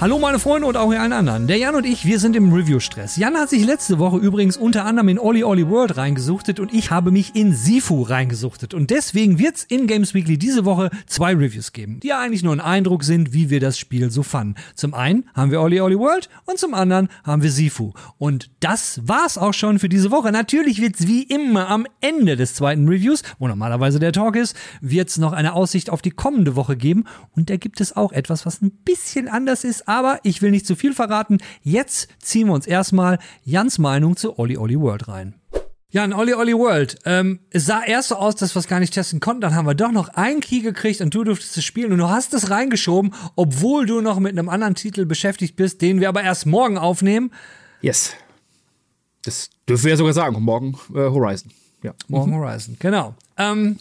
Hallo meine Freunde und auch ihr allen anderen. Der Jan und ich, wir sind im Review-Stress. Jan hat sich letzte Woche übrigens unter anderem in Olli Olli World reingesuchtet und ich habe mich in Sifu reingesuchtet. Und deswegen wird's in Games Weekly diese Woche zwei Reviews geben, die ja eigentlich nur ein Eindruck sind, wie wir das Spiel so fanden. Zum einen haben wir Olli Olli World und zum anderen haben wir Sifu. Und das war's auch schon für diese Woche. Natürlich wird's wie immer am Ende des zweiten Reviews, wo normalerweise der Talk ist, wird's noch eine Aussicht auf die kommende Woche geben. Und da gibt es auch etwas, was ein bisschen anders ist, aber ich will nicht zu viel verraten. Jetzt ziehen wir uns erstmal Jans Meinung zu Olli Olli World rein. Jan, Olli Olli World. Ähm, es sah erst so aus, dass wir es gar nicht testen konnten. Dann haben wir doch noch einen Key gekriegt und du durftest es spielen. Und du hast es reingeschoben, obwohl du noch mit einem anderen Titel beschäftigt bist, den wir aber erst morgen aufnehmen. Yes. Das dürfen wir ja sogar sagen. Morgen äh, Horizon. Ja. Morgen Horizon, genau. Ähm,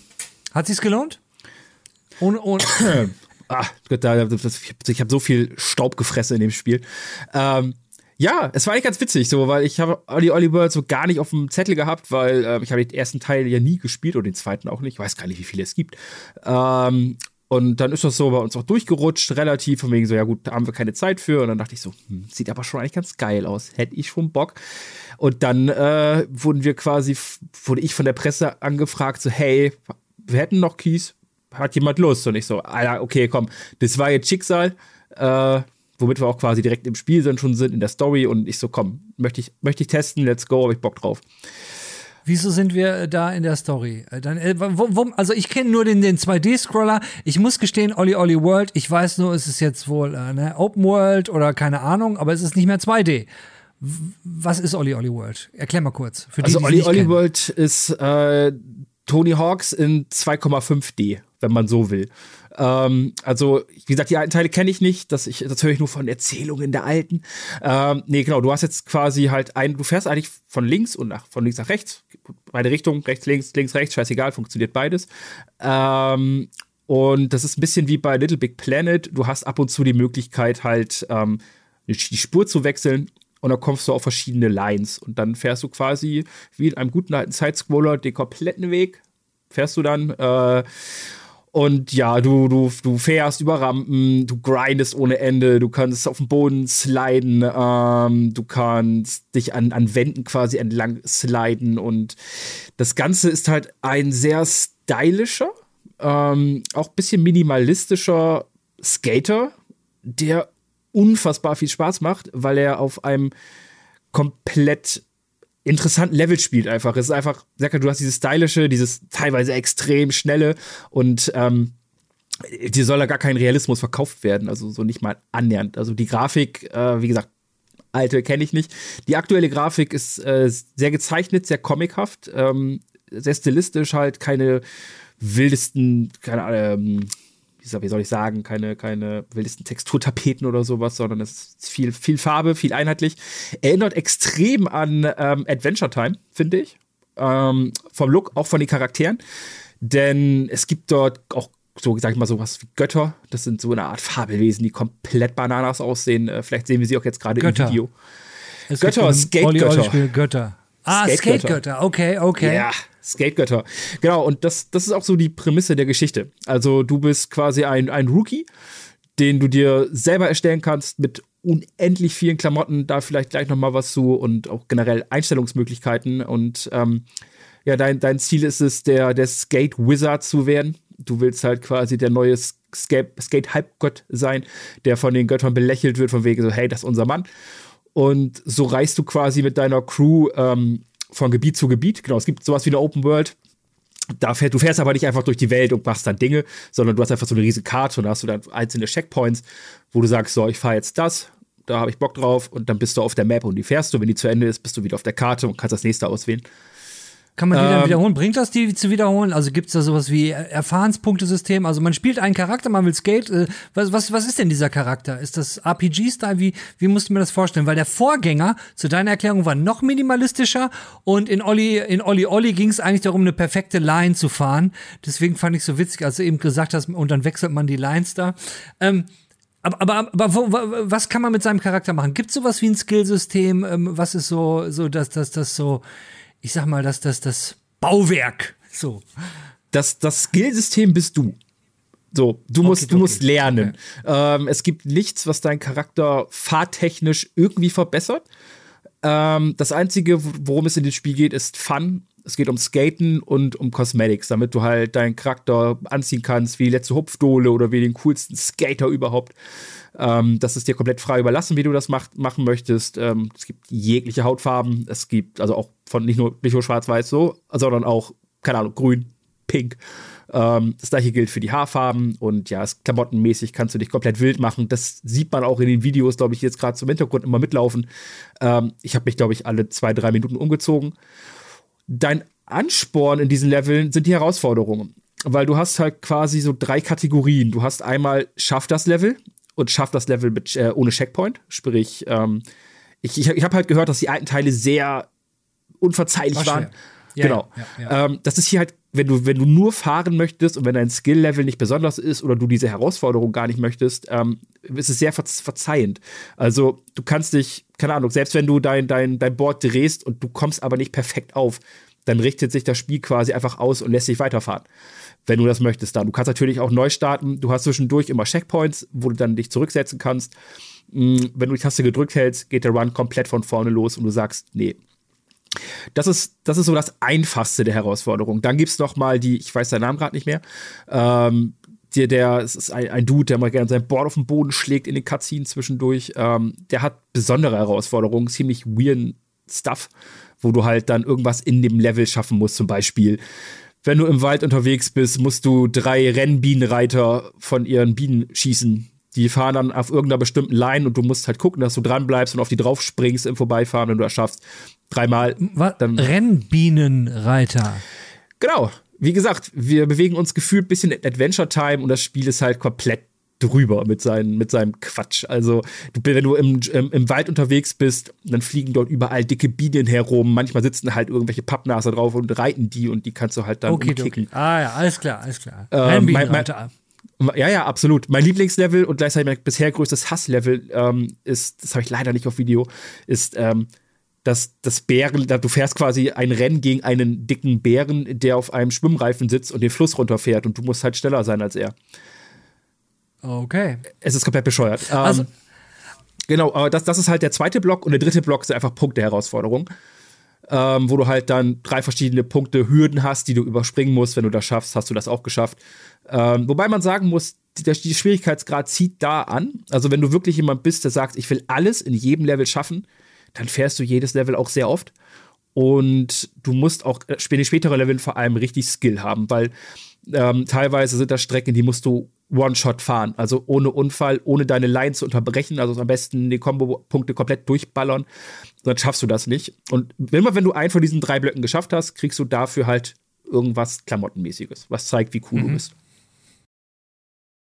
hat sich's gelohnt? Ohne, ohne, Ah, Gott, da, das, ich habe so viel Staub gefressen in dem Spiel. Ähm, ja, es war eigentlich ganz witzig, so, weil ich habe Olli Olli World so gar nicht auf dem Zettel gehabt, weil äh, ich habe den ersten Teil ja nie gespielt und den zweiten auch nicht. Ich weiß gar nicht, wie viele es gibt. Ähm, und dann ist das so bei uns auch durchgerutscht, relativ, von wegen so, ja gut, da haben wir keine Zeit für. Und dann dachte ich so, hm, sieht aber schon eigentlich ganz geil aus. Hätte ich schon Bock. Und dann äh, wurden wir quasi, wurde ich von der Presse angefragt, so, hey, wir hätten noch Keys, hat jemand Lust? Und ich so, Alter, okay, komm, das war jetzt Schicksal, äh, womit wir auch quasi direkt im Spiel sind, schon sind, in der Story. Und ich so, komm, möchte ich, möchte ich testen, let's go, hab ich Bock drauf. Wieso sind wir da in der Story? Äh, dann, äh, wo, wo, also ich kenne nur den, den 2D-Scroller. Ich muss gestehen, Olli Olli World, ich weiß nur, es ist jetzt wohl äh, ne, Open World oder keine Ahnung, aber es ist nicht mehr 2D. Was ist Olli Olli World? Erklär mal kurz. Für die, also Olli Olli World ist äh, Tony Hawks in 2,5D, wenn man so will. Ähm, also, wie gesagt, die alten Teile kenne ich nicht, das, ich, das höre ich nur von Erzählungen der alten. Ähm, nee, genau, du hast jetzt quasi halt ein, du fährst eigentlich von links und nach, von links nach rechts, beide Richtungen, rechts, links, links, rechts, scheißegal, funktioniert beides. Ähm, und das ist ein bisschen wie bei Little Big Planet. Du hast ab und zu die Möglichkeit, halt ähm, die Spur zu wechseln und dann kommst du auf verschiedene Lines und dann fährst du quasi wie in einem guten alten Sidescroller den kompletten Weg, fährst du dann. Äh, und ja, du, du, du fährst über Rampen, du grindest ohne Ende, du kannst auf dem Boden sliden, ähm, du kannst dich an, an Wänden quasi entlang sliden. Und das Ganze ist halt ein sehr stylischer, ähm, auch ein bisschen minimalistischer Skater, der unfassbar viel Spaß macht, weil er auf einem komplett interessanten Level spielt einfach. Es ist einfach, du hast dieses stylische, dieses teilweise extrem schnelle und ähm, dir soll da gar kein Realismus verkauft werden, also so nicht mal annähernd. Also die Grafik, äh, wie gesagt, alte kenne ich nicht. Die aktuelle Grafik ist äh, sehr gezeichnet, sehr comichaft, ähm, sehr stilistisch halt, keine wildesten, keine Ahnung, ähm, wie soll ich sagen, keine, keine wildesten Texturtapeten oder sowas, sondern es ist viel, viel Farbe, viel einheitlich. Erinnert extrem an ähm, Adventure Time, finde ich. Ähm, vom Look, auch von den Charakteren. Denn es gibt dort auch so, sag ich mal, sowas wie Götter. Das sind so eine Art Fabelwesen, die komplett Bananas aussehen. Äh, vielleicht sehen wir sie auch jetzt gerade im Video. Es Götter, Skate-Götter. Götter. Ah, Skate-Götter, okay, okay. Ja, Skate-Götter. Genau, und das, das ist auch so die Prämisse der Geschichte. Also du bist quasi ein, ein Rookie, den du dir selber erstellen kannst mit unendlich vielen Klamotten, da vielleicht gleich noch mal was zu und auch generell Einstellungsmöglichkeiten und ähm, ja, dein, dein Ziel ist es, der, der Skate-Wizard zu werden. Du willst halt quasi der neue Skate-Halbgott sein, der von den Göttern belächelt wird, von wegen so, hey, das ist unser Mann. Und so reist du quasi mit deiner Crew ähm, von Gebiet zu Gebiet. Genau, es gibt sowas wie eine Open World. Da fährt, du fährst aber nicht einfach durch die Welt und machst dann Dinge, sondern du hast einfach so eine riesige Karte und hast du dann einzelne Checkpoints, wo du sagst, so, ich fahre jetzt das, da habe ich Bock drauf und dann bist du auf der Map und die fährst du. Wenn die zu Ende ist, bist du wieder auf der Karte und kannst das nächste auswählen. Kann man die dann ähm, wiederholen? Bringt das die zu wiederholen? Also gibt es da sowas wie Erfahrenspunktesystem? Also man spielt einen Charakter, man will Skate. Äh, was, was, was ist denn dieser Charakter? Ist das RPG-Style? Wie, wie musst du mir das vorstellen? Weil der Vorgänger zu deiner Erklärung war noch minimalistischer und in Olli, in Olli Olli ging es eigentlich darum, eine perfekte Line zu fahren. Deswegen fand ich so witzig, als du eben gesagt hast, und dann wechselt man die Lines da. Ähm, aber, aber, aber wo, was kann man mit seinem Charakter machen? Gibt es sowas wie ein Skillsystem? Ähm, was ist so, so, dass das, das so ich sag mal, dass das das Bauwerk so. Das, das Skillsystem bist du. So, du musst, okay, du musst lernen. Okay. Ähm, es gibt nichts, was deinen Charakter fahrtechnisch irgendwie verbessert. Ähm, das Einzige, worum es in dem Spiel geht, ist Fun. Es geht um Skaten und um Cosmetics, damit du halt deinen Charakter anziehen kannst, wie die letzte Hupfdohle oder wie den coolsten Skater überhaupt. Ähm, das ist dir komplett frei überlassen, wie du das macht, machen möchtest. Ähm, es gibt jegliche Hautfarben. Es gibt also auch von nicht nur, nicht nur schwarz-weiß so, sondern auch, keine Ahnung, grün, pink. Ähm, das gleiche gilt für die Haarfarben und ja, klamottenmäßig kannst du dich komplett wild machen. Das sieht man auch in den Videos, glaube ich, jetzt gerade zum Hintergrund immer mitlaufen. Ähm, ich habe mich, glaube ich, alle zwei, drei Minuten umgezogen. Dein Ansporn in diesen Leveln sind die Herausforderungen. Weil du hast halt quasi so drei Kategorien. Du hast einmal Schaff das Level, und schafft das Level mit, äh, ohne Checkpoint. Sprich, ähm, ich, ich, ich habe halt gehört, dass die alten Teile sehr unverzeihlich War waren. Ja, genau. Ja, ähm, das ist hier halt, wenn du, wenn du nur fahren möchtest und wenn dein Skill-Level nicht besonders ist oder du diese Herausforderung gar nicht möchtest, ähm, ist es sehr verzeihend. Also du kannst dich, keine Ahnung, selbst wenn du dein, dein, dein Board drehst und du kommst aber nicht perfekt auf, dann richtet sich das Spiel quasi einfach aus und lässt dich weiterfahren wenn du das möchtest dann. Du kannst natürlich auch neu starten. Du hast zwischendurch immer Checkpoints, wo du dann dich zurücksetzen kannst. Mm, wenn du die Taste gedrückt hältst, geht der Run komplett von vorne los und du sagst, nee. Das ist, das ist so das Einfachste der Herausforderung. Dann gibt es noch mal die, ich weiß seinen Namen gerade nicht mehr, ähm, der, der es ist ein, ein Dude, der mal gerne sein Board auf den Boden schlägt in den Cutscenes zwischendurch. Ähm, der hat besondere Herausforderungen, ziemlich weird Stuff, wo du halt dann irgendwas in dem Level schaffen musst. Zum Beispiel wenn du im Wald unterwegs bist, musst du drei Rennbienenreiter von ihren Bienen schießen. Die fahren dann auf irgendeiner bestimmten Line und du musst halt gucken, dass du dran bleibst und auf die drauf springst im Vorbeifahren, wenn du das schaffst. Dreimal. Dann Rennbienenreiter. Genau. Wie gesagt, wir bewegen uns gefühlt ein bisschen Adventure Time und das Spiel ist halt komplett drüber mit, seinen, mit seinem Quatsch. Also, du, wenn du im, im, im, Wald unterwegs bist, dann fliegen dort überall dicke Bienen herum. Manchmal sitzen halt irgendwelche Pappnase drauf und reiten die und die kannst du halt dann okay, umkicken. Okay. Ah ja, alles klar, alles klar. Ähm, mein, mein, ja, ja, absolut. Mein Lieblingslevel und gleichzeitig mein bisher größtes Hasslevel ähm, ist, das habe ich leider nicht auf Video, ist ähm, dass das Bären, du fährst quasi ein Rennen gegen einen dicken Bären, der auf einem Schwimmreifen sitzt und den Fluss runterfährt und du musst halt schneller sein als er. Okay. Es ist komplett bescheuert. Ähm, also, ähm, genau, aber das, das ist halt der zweite Block und der dritte Block ist einfach Punkte-Herausforderung. Ähm, wo du halt dann drei verschiedene Punkte Hürden hast, die du überspringen musst. Wenn du das schaffst, hast du das auch geschafft. Ähm, wobei man sagen muss, der, Schwierigkeitsgrad zieht da an. Also wenn du wirklich jemand bist, der sagt, ich will alles in jedem Level schaffen, dann fährst du jedes Level auch sehr oft. Und du musst auch in äh, spätere Level vor allem richtig Skill haben, weil ähm, teilweise sind das Strecken, die musst du One-Shot fahren. Also ohne Unfall, ohne deine Line zu unterbrechen. Also am besten die Kombo-Punkte komplett durchballern. Dann schaffst du das nicht. Und immer wenn du einen von diesen drei Blöcken geschafft hast, kriegst du dafür halt irgendwas Klamottenmäßiges, was zeigt, wie cool mhm. du bist.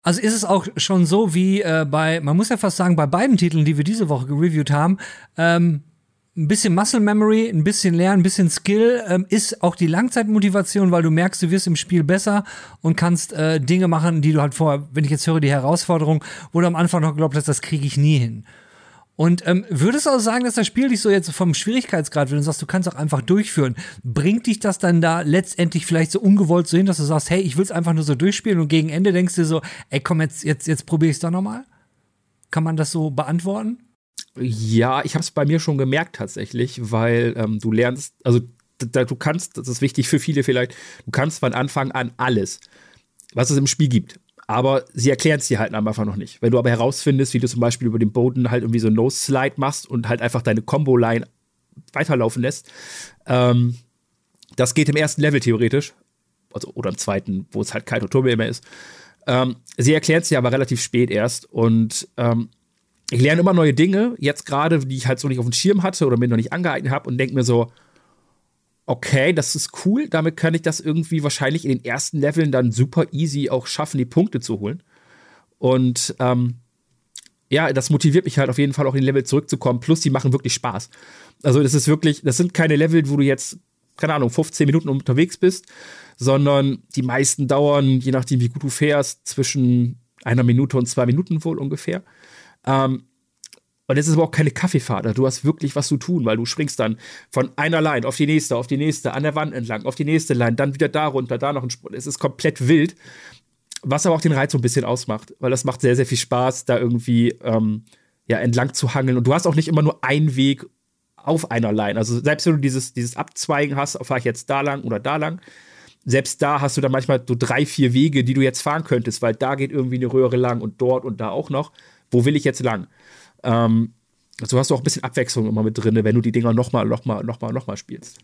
Also ist es auch schon so wie äh, bei, man muss ja fast sagen, bei beiden Titeln, die wir diese Woche gereviewt haben, ähm, ein bisschen Muscle Memory, ein bisschen Lernen, ein bisschen Skill ähm, ist auch die Langzeitmotivation, weil du merkst, du wirst im Spiel besser und kannst äh, Dinge machen, die du halt vorher, wenn ich jetzt höre, die Herausforderung, wo du am Anfang noch geglaubt hast, das kriege ich nie hin. Und ähm, würdest du auch sagen, dass das Spiel dich so jetzt vom Schwierigkeitsgrad, wenn du sagst, du kannst auch einfach durchführen, bringt dich das dann da letztendlich vielleicht so ungewollt so hin, dass du sagst, hey, ich will es einfach nur so durchspielen und gegen Ende denkst du so, ey, komm, jetzt, jetzt, jetzt probiere ich es doch nochmal? Kann man das so beantworten? Ja, ich habe es bei mir schon gemerkt tatsächlich, weil ähm, du lernst, also da, du kannst, das ist wichtig für viele vielleicht, du kannst von Anfang an alles, was es im Spiel gibt. Aber sie erklären es dir halt einfach noch nicht. Wenn du aber herausfindest, wie du zum Beispiel über den Boden halt irgendwie so einen Nose-Slide machst und halt einfach deine Combo-Line weiterlaufen lässt, ähm, das geht im ersten Level theoretisch. Also, oder im zweiten, wo es halt kein Tutorial mehr ist. Ähm, sie erklären es dir aber relativ spät erst und ähm, ich lerne immer neue Dinge, jetzt gerade, die ich halt so nicht auf dem Schirm hatte oder mir noch nicht angeeignet habe und denke mir so, okay, das ist cool, damit kann ich das irgendwie wahrscheinlich in den ersten Leveln dann super easy auch schaffen, die Punkte zu holen. Und ähm, ja, das motiviert mich halt auf jeden Fall auch in die Level zurückzukommen. Plus, die machen wirklich Spaß. Also, das ist wirklich, das sind keine Level, wo du jetzt, keine Ahnung, 15 Minuten unterwegs bist, sondern die meisten dauern, je nachdem, wie gut du fährst, zwischen einer Minute und zwei Minuten wohl ungefähr. Ähm, und es ist aber auch keine Kaffeefahrt. Also du hast wirklich was zu tun, weil du springst dann von einer Line auf die nächste, auf die nächste, an der Wand entlang, auf die nächste Line, dann wieder da runter, da noch ein Sprung. Es ist komplett wild. Was aber auch den Reiz so ein bisschen ausmacht, weil das macht sehr, sehr viel Spaß, da irgendwie ähm, ja, entlang zu hangeln. Und du hast auch nicht immer nur einen Weg auf einer Line. Also selbst wenn du dieses, dieses Abzweigen hast, fahre ich jetzt da lang oder da lang, selbst da hast du dann manchmal so drei, vier Wege, die du jetzt fahren könntest, weil da geht irgendwie eine Röhre lang und dort und da auch noch. Wo will ich jetzt lang? Ähm, so hast du auch ein bisschen Abwechslung immer mit drin, wenn du die Dinger nochmal, nochmal, nochmal, nochmal spielst.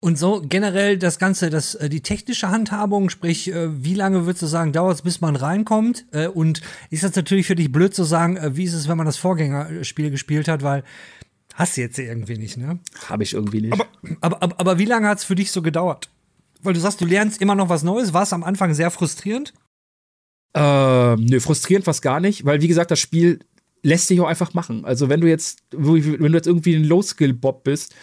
Und so generell das Ganze, das, äh, die technische Handhabung, sprich, äh, wie lange würdest du sagen, dauert es, bis man reinkommt? Äh, und ist das natürlich für dich blöd zu sagen, wie ist es, wenn man das Vorgängerspiel gespielt hat, weil hast du jetzt irgendwie nicht, ne? Habe ich irgendwie nicht. Aber, aber, aber, aber wie lange hat es für dich so gedauert? Weil du sagst, du lernst immer noch was Neues. War es am Anfang sehr frustrierend? Ähm, nö, frustrierend fast gar nicht, weil wie gesagt, das Spiel lässt sich auch einfach machen. Also wenn du jetzt, wenn du jetzt irgendwie ein Low-Skill-Bob bist,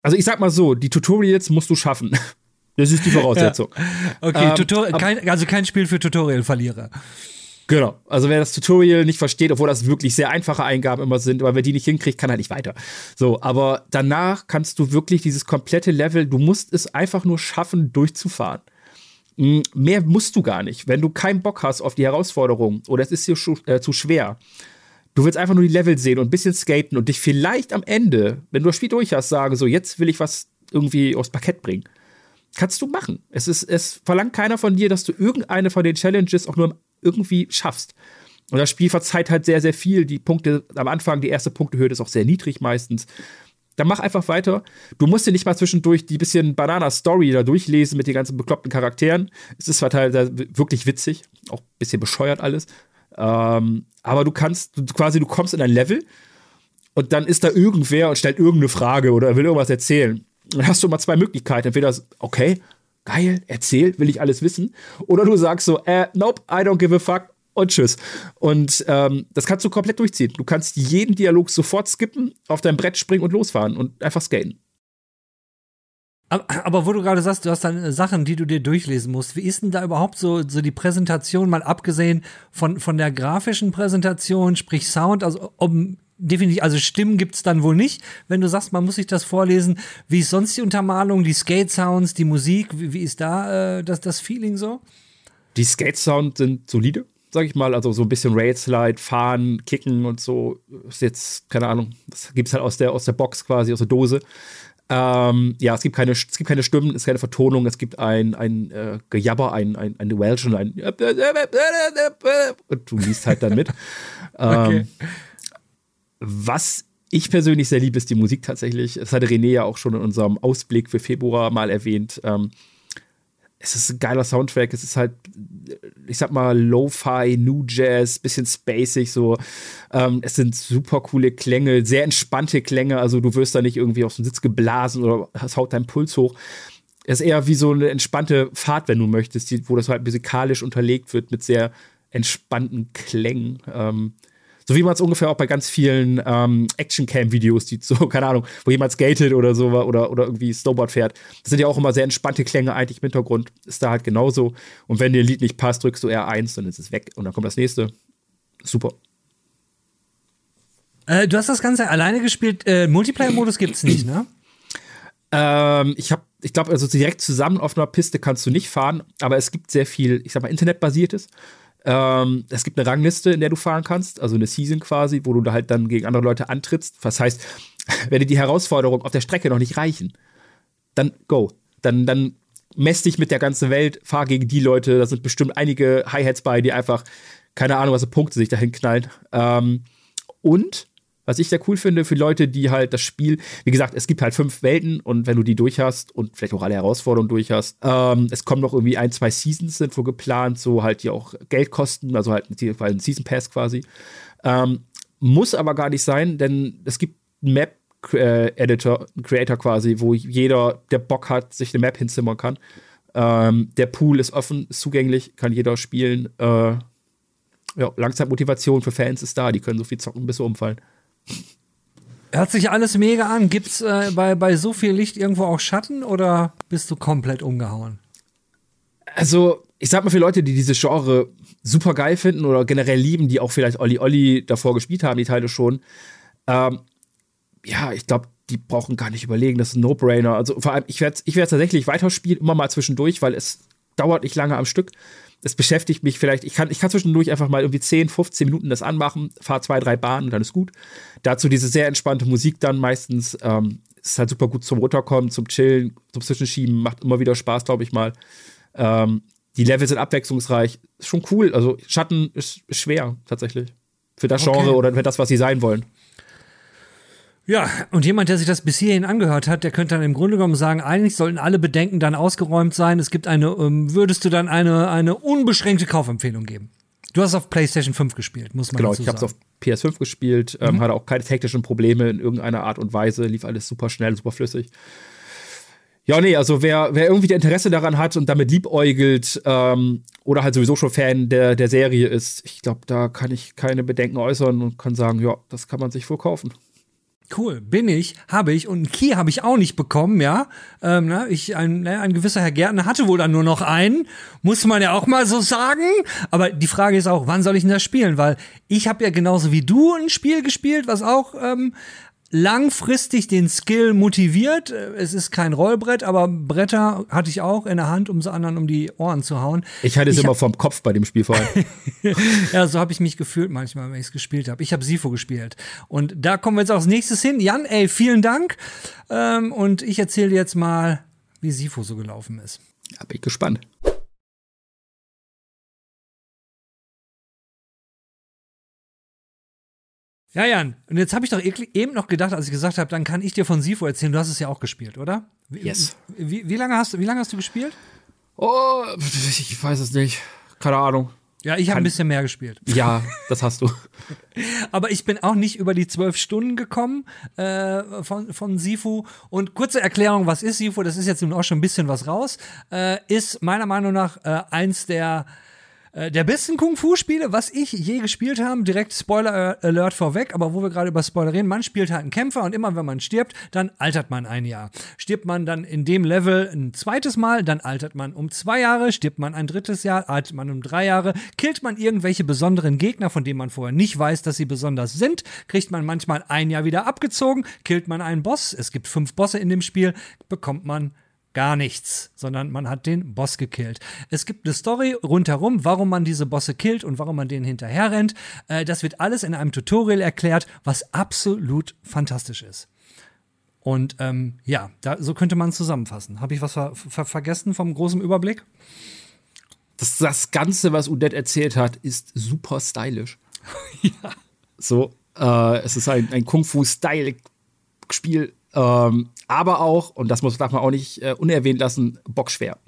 also ich sag mal so, die Tutorials musst du schaffen. Das ist die Voraussetzung. Ja. Okay, ähm, Tutor kein, also kein Spiel für Tutorial-Verlierer. Genau. Also wer das Tutorial nicht versteht, obwohl das wirklich sehr einfache Eingaben immer sind, aber wer die nicht hinkriegt, kann halt nicht weiter. So, aber danach kannst du wirklich dieses komplette Level, du musst es einfach nur schaffen, durchzufahren. Mehr musst du gar nicht. Wenn du keinen Bock hast auf die Herausforderung oder es ist dir äh, zu schwer, Du willst einfach nur die Level sehen und ein bisschen skaten und dich vielleicht am Ende, wenn du das Spiel durch hast, sagen, so jetzt will ich was irgendwie aufs Parkett bringen. Kannst du machen. Es, ist, es verlangt keiner von dir, dass du irgendeine von den Challenges auch nur irgendwie schaffst. Und das Spiel verzeiht halt sehr, sehr viel. Die Punkte am Anfang, die erste Punktehöhe ist auch sehr niedrig meistens. Dann mach einfach weiter. Du musst dir nicht mal zwischendurch die bisschen Banana-Story da durchlesen mit den ganzen bekloppten Charakteren. Es ist zwar teilweise wirklich witzig, auch ein bisschen bescheuert alles. Ähm, aber du kannst, du, quasi, du kommst in ein Level und dann ist da irgendwer und stellt irgendeine Frage oder will irgendwas erzählen. Dann hast du mal zwei Möglichkeiten. Entweder, okay, geil, erzähl, will ich alles wissen. Oder du sagst so, äh, nope, I don't give a fuck und tschüss. Und ähm, das kannst du komplett durchziehen. Du kannst jeden Dialog sofort skippen, auf dein Brett springen und losfahren und einfach skaten. Aber, wo du gerade sagst, du hast dann äh, Sachen, die du dir durchlesen musst. Wie ist denn da überhaupt so, so die Präsentation, mal abgesehen von, von der grafischen Präsentation, sprich Sound, also um, definitiv, also Stimmen gibt's dann wohl nicht, wenn du sagst, man muss sich das vorlesen. Wie ist sonst die Untermalung, die Skate-Sounds, die Musik, wie, wie ist da äh, das, das Feeling so? Die Skate-Sounds sind solide, sag ich mal, also so ein bisschen Railslide, Fahren, Kicken und so. Ist jetzt, keine Ahnung, das gibt's halt aus der, aus der Box quasi, aus der Dose. Ähm, ja, es gibt, keine, es gibt keine Stimmen, es gibt keine Vertonung, es gibt ein, ein äh, Gejabber, ein, ein, ein Welsh und ein und du liest halt dann mit. okay. ähm, was ich persönlich sehr liebe, ist die Musik tatsächlich. Das hatte René ja auch schon in unserem Ausblick für Februar mal erwähnt. Ähm, es ist ein geiler Soundtrack. Es ist halt, ich sag mal, Lo-Fi, New Jazz, bisschen spacig so. Ähm, es sind super coole Klänge, sehr entspannte Klänge. Also du wirst da nicht irgendwie aus dem Sitz geblasen oder es haut deinen Puls hoch. Es ist eher wie so eine entspannte Fahrt, wenn du möchtest, die, wo das halt musikalisch unterlegt wird mit sehr entspannten Klängen. Ähm, so wie man es ungefähr auch bei ganz vielen ähm, Action-Cam-Videos sieht, so, keine Ahnung, wo jemand skatet oder so oder, oder irgendwie Snowboard fährt. Das sind ja auch immer sehr entspannte Klänge eigentlich im Hintergrund. Ist da halt genauso. Und wenn dir ein Lied nicht passt, drückst du R1, dann ist es weg und dann kommt das nächste. Super. Äh, du hast das Ganze alleine gespielt. Äh, Multiplayer-Modus gibt's nicht, ne? Ähm, ich habe, ich glaube, also direkt zusammen auf einer Piste kannst du nicht fahren, aber es gibt sehr viel, ich sag mal, internetbasiertes. Ähm, es gibt eine Rangliste, in der du fahren kannst, also eine Season quasi, wo du da halt dann gegen andere Leute antrittst. Das heißt, wenn dir die Herausforderungen auf der Strecke noch nicht reichen, dann go. Dann, dann mess dich mit der ganzen Welt, fahr gegen die Leute. Da sind bestimmt einige Hi-Hats bei, die einfach, keine Ahnung, was für Punkte sich dahin knallen. Ähm, und was ich sehr cool finde für Leute, die halt das Spiel, wie gesagt, es gibt halt fünf Welten und wenn du die durch hast und vielleicht auch alle Herausforderungen durch hast, ähm, es kommen noch irgendwie ein, zwei Seasons sind wohl geplant, so halt die auch Geld kosten, also halt ein Season Pass quasi. Ähm, muss aber gar nicht sein, denn es gibt Map äh, Editor, Creator quasi, wo jeder, der Bock hat, sich eine Map hinzimmern kann. Ähm, der Pool ist offen, ist zugänglich, kann jeder spielen. Äh, ja, Langzeitmotivation für Fans ist da, die können so viel zocken, bis sie umfallen. Hört sich alles mega an. Gibt's äh, bei, bei so viel Licht irgendwo auch Schatten oder bist du komplett umgehauen? Also, ich sag mal für Leute, die diese Genre super geil finden oder generell lieben, die auch vielleicht Olli Olli davor gespielt haben, die Teile schon, ähm, ja, ich glaube, die brauchen gar nicht überlegen. Das ist ein No-Brainer. Also vor allem, ich werde ich werde tatsächlich weiterspielen, immer mal zwischendurch, weil es dauert nicht lange am Stück. Es beschäftigt mich vielleicht, ich kann, ich kann zwischendurch einfach mal irgendwie 10, 15 Minuten das anmachen, fahre zwei, drei Bahnen und dann ist gut. Dazu diese sehr entspannte Musik dann meistens. Ähm, ist halt super gut zum Runterkommen, zum Chillen, zum Zwischenschieben, macht immer wieder Spaß, glaube ich mal. Ähm, die Level sind abwechslungsreich. Ist schon cool. Also Schatten ist, ist schwer, tatsächlich. Für das Genre okay. oder für das, was sie sein wollen. Ja, und jemand, der sich das bis hierhin angehört hat, der könnte dann im Grunde genommen sagen, eigentlich sollten alle Bedenken dann ausgeräumt sein. Es gibt eine, ähm, würdest du dann eine, eine unbeschränkte Kaufempfehlung geben? Du hast auf PlayStation 5 gespielt, muss man Genau, ich habe es auf PS5 gespielt, ähm, mhm. hatte auch keine technischen Probleme in irgendeiner Art und Weise, lief alles super schnell, super flüssig. Ja, nee, also wer, wer irgendwie Interesse daran hat und damit liebäugelt ähm, oder halt sowieso schon Fan der, der Serie ist, ich glaube, da kann ich keine Bedenken äußern und kann sagen, ja, das kann man sich wohl kaufen. Cool, bin ich, habe ich und einen Key habe ich auch nicht bekommen, ja. Ähm, na, ich, ein, na, ein gewisser Herr Gärtner hatte wohl dann nur noch einen, muss man ja auch mal so sagen. Aber die Frage ist auch, wann soll ich denn das spielen? Weil ich habe ja genauso wie du ein Spiel gespielt, was auch ähm, langfristig den Skill motiviert. Es ist kein Rollbrett, aber Bretter hatte ich auch in der Hand, um so anderen um die Ohren zu hauen. Ich hatte es immer vom Kopf bei dem Spiel vor allem. ja, so habe ich mich gefühlt manchmal, wenn ich es gespielt habe. Ich habe Sifo gespielt. Und da kommen wir jetzt als nächstes hin. Jan, ey, vielen Dank. Ähm, und ich erzähle jetzt mal, wie Sifo so gelaufen ist. Ja, bin ich gespannt. Ja, Jan, und jetzt habe ich doch eben noch gedacht, als ich gesagt habe, dann kann ich dir von Sifo erzählen, du hast es ja auch gespielt, oder? Wie, yes. Wie, wie, lange, hast, wie lange hast du gespielt? Oh, ich weiß es nicht. Keine Ahnung. Ja, ich habe ein bisschen mehr gespielt. Ja, das hast du. Aber ich bin auch nicht über die zwölf Stunden gekommen äh, von, von Sifu. Und kurze Erklärung, was ist Sifu? Das ist jetzt nun auch schon ein bisschen was raus. Äh, ist meiner Meinung nach äh, eins der äh, der besten Kung-Fu-Spiele, was ich je gespielt habe, direkt Spoiler Alert vorweg, aber wo wir gerade über Spoiler reden, man spielt halt einen Kämpfer und immer wenn man stirbt, dann altert man ein Jahr. Stirbt man dann in dem Level ein zweites Mal, dann altert man um zwei Jahre, stirbt man ein drittes Jahr, altert man um drei Jahre, killt man irgendwelche besonderen Gegner, von denen man vorher nicht weiß, dass sie besonders sind, kriegt man manchmal ein Jahr wieder abgezogen, killt man einen Boss, es gibt fünf Bosse in dem Spiel, bekommt man gar nichts, sondern man hat den Boss gekillt. Es gibt eine Story rundherum, warum man diese Bosse killt und warum man denen hinterher rennt. Äh, das wird alles in einem Tutorial erklärt, was absolut fantastisch ist. Und ähm, ja, da, so könnte man zusammenfassen. Habe ich was ver ver vergessen vom großen Überblick? Das, das Ganze, was Udet erzählt hat, ist super stylisch. ja. So, äh, es ist ein, ein Kung-Fu-Style-Spiel, ähm, aber auch, und das muss, man auch nicht äh, unerwähnt lassen, bockschwer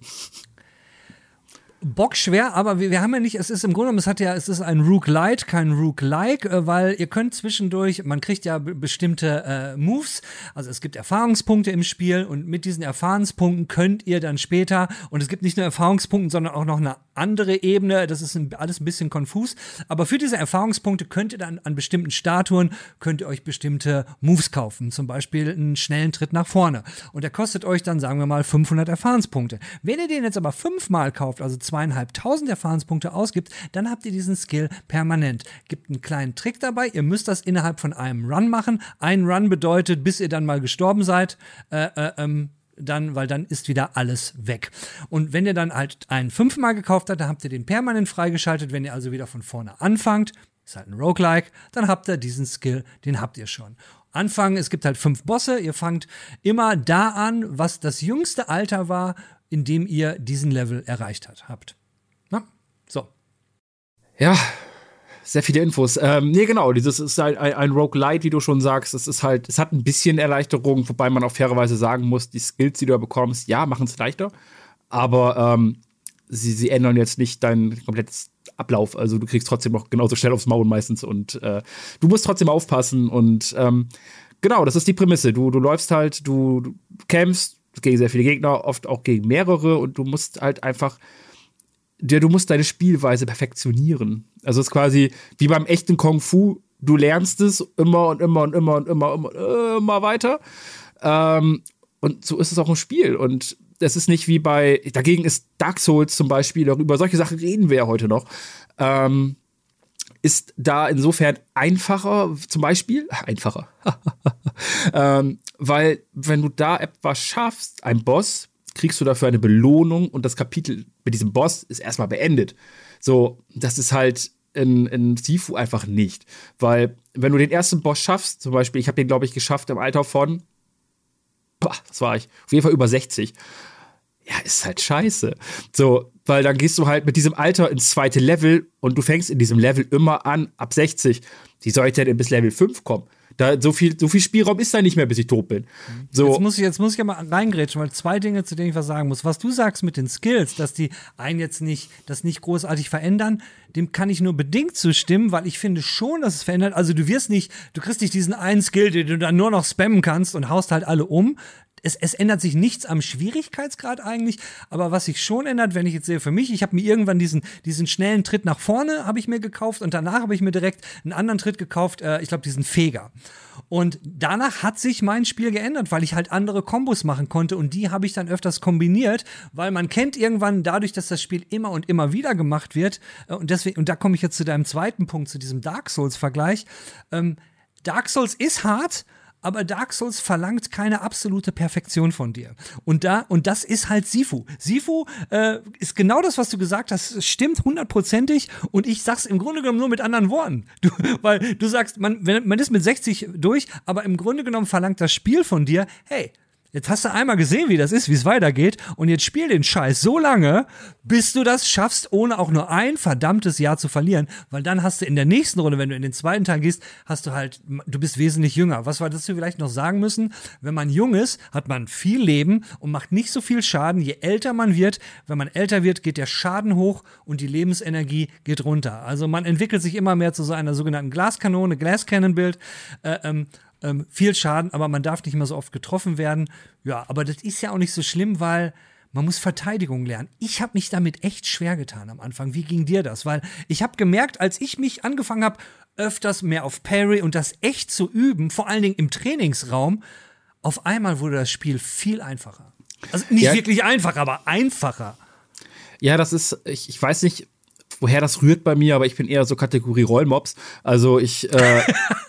bockschwer, aber wir, wir, haben ja nicht, es ist im Grunde genommen, es hat ja, es ist ein Rook Light, kein Rook Like, äh, weil ihr könnt zwischendurch, man kriegt ja bestimmte äh, Moves, also es gibt Erfahrungspunkte im Spiel und mit diesen Erfahrungspunkten könnt ihr dann später, und es gibt nicht nur Erfahrungspunkte, sondern auch noch eine andere Ebene, das ist ein, alles ein bisschen konfus, aber für diese Erfahrungspunkte könnt ihr dann an bestimmten Statuen, könnt ihr euch bestimmte Moves kaufen, zum Beispiel einen schnellen Tritt nach vorne. Und der kostet euch dann, sagen wir mal, 500 Erfahrungspunkte. Wenn ihr den jetzt aber fünfmal kauft, also zweieinhalbtausend Erfahrungspunkte ausgibt, dann habt ihr diesen Skill permanent. Gibt einen kleinen Trick dabei. Ihr müsst das innerhalb von einem Run machen. Ein Run bedeutet, bis ihr dann mal gestorben seid, äh, äh, ähm, dann, weil dann ist wieder alles weg. Und wenn ihr dann halt einen fünfmal gekauft habt, dann habt ihr den permanent freigeschaltet. Wenn ihr also wieder von vorne anfangt, ist halt ein Roguelike, dann habt ihr diesen Skill, den habt ihr schon. Anfangen, es gibt halt fünf Bosse, ihr fangt immer da an, was das jüngste Alter war, in dem ihr diesen Level erreicht hat, habt. Na? So. Ja, sehr viele Infos. Ähm, nee, genau, dieses ist halt ein, ein Roguelite, wie du schon sagst. Es ist halt, es hat ein bisschen Erleichterung, wobei man auch fairerweise sagen muss, die Skills, die du da bekommst, ja, machen es leichter. Aber ähm, sie, sie ändern jetzt nicht dein komplettes Ablauf. Also du kriegst trotzdem noch genauso schnell aufs Maul meistens und äh, du musst trotzdem aufpassen und ähm, Genau, das ist die Prämisse. Du, du läufst halt, du, du kämpfst gegen sehr viele Gegner, oft auch gegen mehrere und du musst halt einfach, ja, du musst deine Spielweise perfektionieren. Also es ist quasi wie beim echten Kung Fu, du lernst es immer und immer und immer und immer, immer, immer, immer weiter. Ähm, und so ist es auch im Spiel. Und es ist nicht wie bei, dagegen ist Dark Souls zum Beispiel, darüber solche Sachen reden wir ja heute noch. Ähm, ist da insofern einfacher, zum Beispiel, einfacher, ähm, weil wenn du da etwas schaffst, ein Boss, kriegst du dafür eine Belohnung und das Kapitel mit diesem Boss ist erstmal beendet. So, das ist halt in, in Sifu einfach nicht, weil wenn du den ersten Boss schaffst, zum Beispiel, ich habe den glaube ich geschafft im Alter von, boah, was war ich, auf jeden Fall über 60 ja, ist halt scheiße. So, weil dann gehst du halt mit diesem Alter ins zweite Level und du fängst in diesem Level immer an, ab 60. Wie soll ich denn bis Level 5 kommen? Da, so, viel, so viel Spielraum ist da nicht mehr, bis ich tot bin. So. Jetzt, muss ich, jetzt muss ich ja mal reingrätschen, weil zwei Dinge, zu denen ich was sagen muss. Was du sagst mit den Skills, dass die einen jetzt nicht, das nicht großartig verändern, dem kann ich nur bedingt zustimmen, weil ich finde schon, dass es verändert. Also du wirst nicht, du kriegst nicht diesen einen Skill, den du dann nur noch spammen kannst und haust halt alle um es, es ändert sich nichts am Schwierigkeitsgrad eigentlich, aber was sich schon ändert, wenn ich jetzt sehe, für mich, ich habe mir irgendwann diesen, diesen schnellen Tritt nach vorne habe ich mir gekauft und danach habe ich mir direkt einen anderen Tritt gekauft, äh, ich glaube diesen Feger. Und danach hat sich mein Spiel geändert, weil ich halt andere Kombos machen konnte und die habe ich dann öfters kombiniert, weil man kennt irgendwann dadurch, dass das Spiel immer und immer wieder gemacht wird äh, und deswegen, und da komme ich jetzt zu deinem zweiten Punkt, zu diesem Dark Souls-Vergleich. Ähm, Dark Souls ist hart, aber Dark Souls verlangt keine absolute Perfektion von dir. Und da, und das ist halt Sifu. Sifu äh, ist genau das, was du gesagt hast, stimmt hundertprozentig und ich sag's im Grunde genommen nur mit anderen Worten. Du, weil du sagst, man, man ist mit 60 durch, aber im Grunde genommen verlangt das Spiel von dir, hey, Jetzt hast du einmal gesehen, wie das ist, wie es weitergeht. Und jetzt spiel den Scheiß so lange, bis du das schaffst, ohne auch nur ein verdammtes Jahr zu verlieren. Weil dann hast du in der nächsten Runde, wenn du in den zweiten Teil gehst, hast du halt, du bist wesentlich jünger. Was wir dazu vielleicht noch sagen müssen? Wenn man jung ist, hat man viel Leben und macht nicht so viel Schaden. Je älter man wird, wenn man älter wird, geht der Schaden hoch und die Lebensenergie geht runter. Also man entwickelt sich immer mehr zu so einer sogenannten Glaskanone, Glass Cannon Bild. Äh, ähm, ähm, viel Schaden, aber man darf nicht mehr so oft getroffen werden. Ja, aber das ist ja auch nicht so schlimm, weil man muss Verteidigung lernen. Ich habe mich damit echt schwer getan am Anfang. Wie ging dir das? Weil ich habe gemerkt, als ich mich angefangen habe, öfters mehr auf Parry und das echt zu üben, vor allen Dingen im Trainingsraum, auf einmal wurde das Spiel viel einfacher. Also nicht ja. wirklich einfach, aber einfacher. Ja, das ist, ich, ich weiß nicht, woher das rührt bei mir, aber ich bin eher so Kategorie Rollmops. Also ich, äh,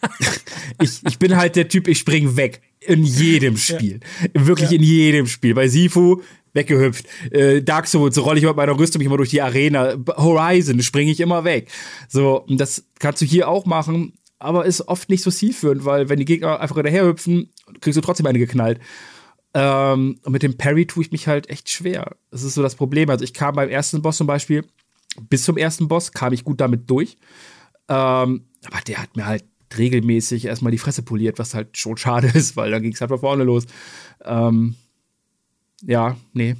ich, ich bin halt der Typ, ich spring weg. In jedem Spiel. Ja. Wirklich ja. in jedem Spiel. Bei Sifu weggehüpft. Äh, Dark Souls rolle ich mit meiner Rüstung immer durch die Arena. Horizon springe ich immer weg. So, das kannst du hier auch machen, aber ist oft nicht so zielführend, weil wenn die Gegner einfach hinterherhüpfen, kriegst du trotzdem eine geknallt. Ähm, und mit dem Parry tue ich mich halt echt schwer. Das ist so das Problem. Also ich kam beim ersten Boss zum Beispiel bis zum ersten Boss kam ich gut damit durch. Ähm, aber der hat mir halt regelmäßig erstmal die Fresse poliert, was halt schon schade ist, weil dann ging es halt von vorne los. Ähm, ja, nee.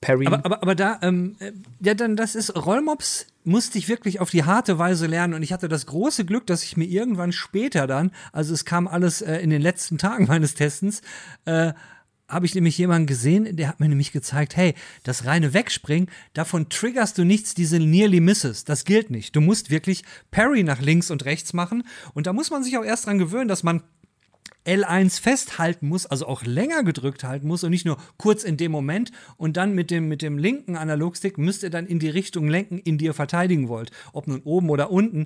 Parry. Aber, aber, aber da, ähm, äh, ja, dann, das ist Rollmops, musste ich wirklich auf die harte Weise lernen und ich hatte das große Glück, dass ich mir irgendwann später dann, also es kam alles äh, in den letzten Tagen meines Testens, äh, habe ich nämlich jemanden gesehen, der hat mir nämlich gezeigt, hey, das reine Wegspringen, davon triggerst du nichts, diese Nearly Misses. Das gilt nicht. Du musst wirklich Parry nach links und rechts machen. Und da muss man sich auch erst dran gewöhnen, dass man L1 festhalten muss, also auch länger gedrückt halten muss und nicht nur kurz in dem Moment und dann mit dem, mit dem linken Analogstick müsst ihr dann in die Richtung lenken, in die ihr verteidigen wollt. Ob nun oben oder unten.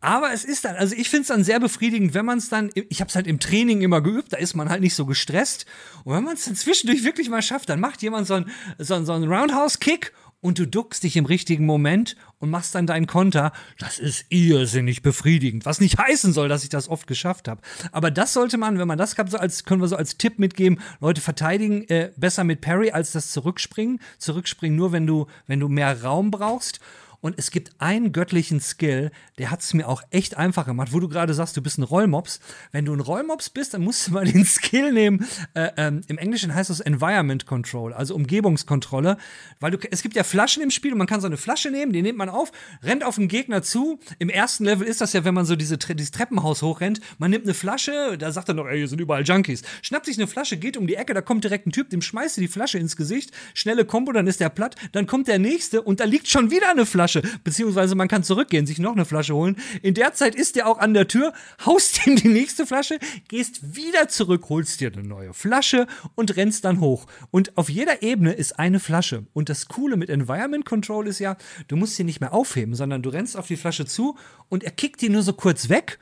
Aber es ist dann, also ich finde es dann sehr befriedigend, wenn man es dann, ich habe es halt im Training immer geübt, da ist man halt nicht so gestresst. Und wenn man es dann zwischendurch wirklich mal schafft, dann macht jemand so einen so so ein Roundhouse-Kick und du duckst dich im richtigen Moment und machst dann deinen Konter. Das ist irrsinnig befriedigend. Was nicht heißen soll, dass ich das oft geschafft habe. Aber das sollte man, wenn man das gehabt, so als können wir so als Tipp mitgeben: Leute verteidigen äh, besser mit Parry als das Zurückspringen. Zurückspringen nur, wenn du wenn du mehr Raum brauchst. Und es gibt einen göttlichen Skill, der hat es mir auch echt einfach gemacht, wo du gerade sagst, du bist ein Rollmops. Wenn du ein Rollmops bist, dann musst du mal den Skill nehmen. Äh, ähm, Im Englischen heißt das Environment Control, also Umgebungskontrolle. Weil du, es gibt ja Flaschen im Spiel und man kann so eine Flasche nehmen, die nimmt man auf, rennt auf den Gegner zu. Im ersten Level ist das ja, wenn man so diese, dieses Treppenhaus hochrennt, man nimmt eine Flasche, da sagt er noch, ey, hier sind überall Junkies. Schnappt sich eine Flasche, geht um die Ecke, da kommt direkt ein Typ, dem schmeißt du die Flasche ins Gesicht, schnelle Kombo, dann ist der platt, dann kommt der nächste und da liegt schon wieder eine Flasche. Beziehungsweise man kann zurückgehen, sich noch eine Flasche holen. In der Zeit ist der auch an der Tür, haust ihm die nächste Flasche, gehst wieder zurück, holst dir eine neue Flasche und rennst dann hoch. Und auf jeder Ebene ist eine Flasche. Und das Coole mit Environment Control ist ja, du musst sie nicht mehr aufheben, sondern du rennst auf die Flasche zu und er kickt die nur so kurz weg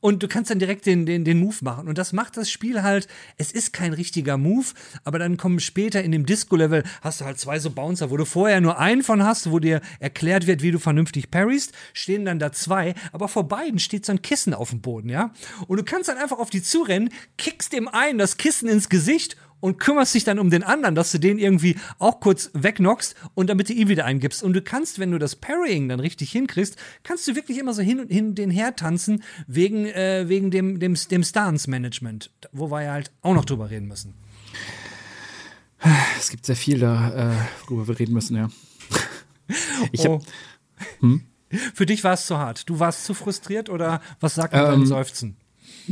und du kannst dann direkt den, den, den Move machen. Und das macht das Spiel halt, es ist kein richtiger Move, aber dann kommen später in dem Disco-Level, hast du halt zwei so Bouncer, wo du vorher nur einen von hast, wo dir erklärt wird, wie du vernünftig parryst, stehen dann da zwei, aber vor beiden steht so ein Kissen auf dem Boden, ja? Und du kannst dann einfach auf die zurennen, kickst dem einen das Kissen ins Gesicht und kümmerst dich dann um den anderen, dass du den irgendwie auch kurz wegknockst und damit du ihn wieder eingibst. Und du kannst, wenn du das Parrying dann richtig hinkriegst, kannst du wirklich immer so hin und hin den her tanzen wegen, äh, wegen dem, dem, dem Stance-Management, wo wir ja halt auch noch drüber reden müssen. Es gibt sehr viel da, äh, worüber wir reden müssen, ja. Ich hab, oh. hm? Für dich war es zu hart. Du warst zu frustriert oder was sagt man ähm, beim Seufzen?